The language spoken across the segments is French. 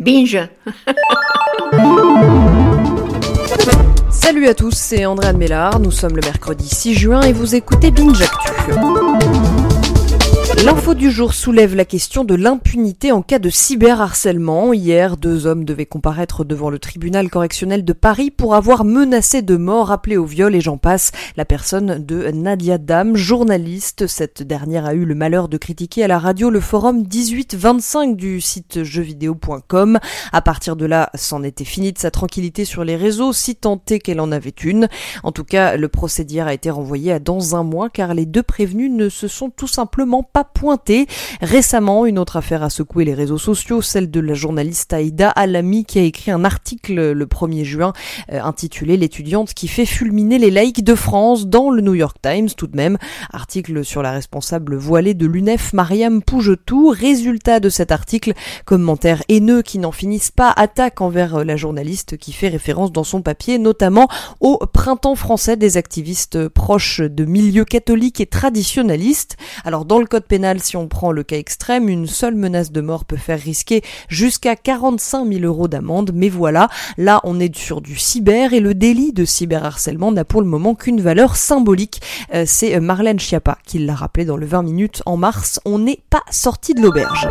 Binge Salut à tous, c'est Andréane Mélard, nous sommes le mercredi 6 juin et vous écoutez Binge Actu. L'info du jour soulève la question de l'impunité en cas de cyberharcèlement. Hier, deux hommes devaient comparaître devant le tribunal correctionnel de Paris pour avoir menacé de mort, appelé au viol et j'en passe. La personne de Nadia Dam, journaliste. Cette dernière a eu le malheur de critiquer à la radio le forum 1825 du site jeuxvideo.com. À partir de là, c'en était fini de sa tranquillité sur les réseaux, si est qu'elle en avait une. En tout cas, le procès d'hier a été renvoyé à dans un mois car les deux prévenus ne se sont tout simplement pas pointé. Récemment, une autre affaire a secoué les réseaux sociaux, celle de la journaliste Aïda Alami qui a écrit un article le 1er juin euh, intitulé L'étudiante qui fait fulminer les laïcs de France dans le New York Times tout de même. Article sur la responsable voilée de l'UNEF Mariam Pougetou. Résultat de cet article, commentaires haineux qui n'en finissent pas, attaque envers euh, la journaliste qui fait référence dans son papier notamment au printemps français des activistes proches de milieux catholiques et traditionnalistes. Alors dans le code pénal, si on prend le cas extrême, une seule menace de mort peut faire risquer jusqu'à 45 000 euros d'amende. Mais voilà, là on est sur du cyber et le délit de cyberharcèlement n'a pour le moment qu'une valeur symbolique. Euh, c'est Marlène Schiappa qui l'a rappelé dans le 20 minutes en mars. On n'est pas sorti de l'auberge.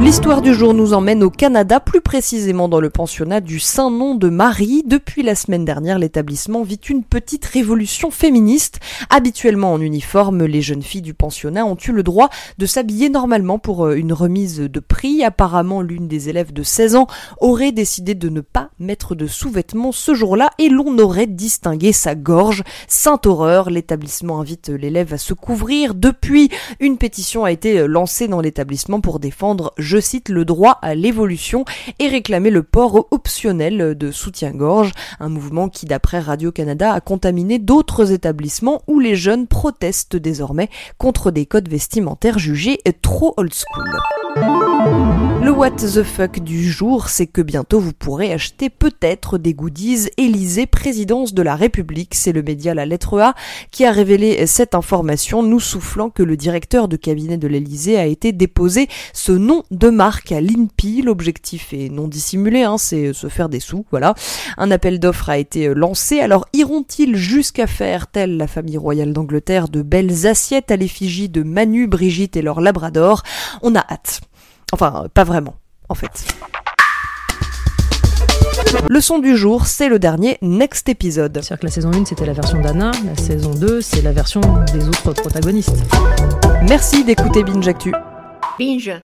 L'histoire du jour nous emmène au Canada, plus précisément dans le pensionnat du Saint-Nom de Marie. Depuis la semaine dernière, l'établissement vit une petite révolution féministe. Habituellement en uniforme, les jeunes filles du pensionnat ont eu le droit de s'habiller normalement pour euh, une remise de prix. Apparemment, l'une des élèves de 16 ans aurait décidé de ne pas mettre de sous-vêtements ce jour-là et l'on aurait distingué sa gorge. Sainte horreur, l'établissement invite l'élève à se couvrir. Depuis, une pétition a été lancée dans l'établissement pour défendre je cite, le droit à l'évolution et réclamer le port optionnel de soutien-gorge, un mouvement qui, d'après Radio-Canada, a contaminé d'autres établissements où les jeunes protestent désormais contre des codes vestimentaires jugés trop old school. Le what the fuck du jour, c'est que bientôt vous pourrez acheter peut-être des goodies Élysée présidence de la République. C'est le média La Lettre A qui a révélé cette information, nous soufflant que le directeur de cabinet de l'Élysée a été déposé ce nom de marque à l'INPI. L'objectif est non dissimulé, hein, c'est se faire des sous, voilà. Un appel d'offres a été lancé. Alors iront-ils jusqu'à faire, telle la famille royale d'Angleterre, de belles assiettes à l'effigie de Manu, Brigitte et leur Labrador? On a hâte. Enfin, pas vraiment, en fait. Le son du jour, c'est le dernier Next épisode. C'est-à-dire que la saison 1, c'était la version d'Anna, la saison 2, c'est la version des autres protagonistes. Merci d'écouter Binge Actu. Binge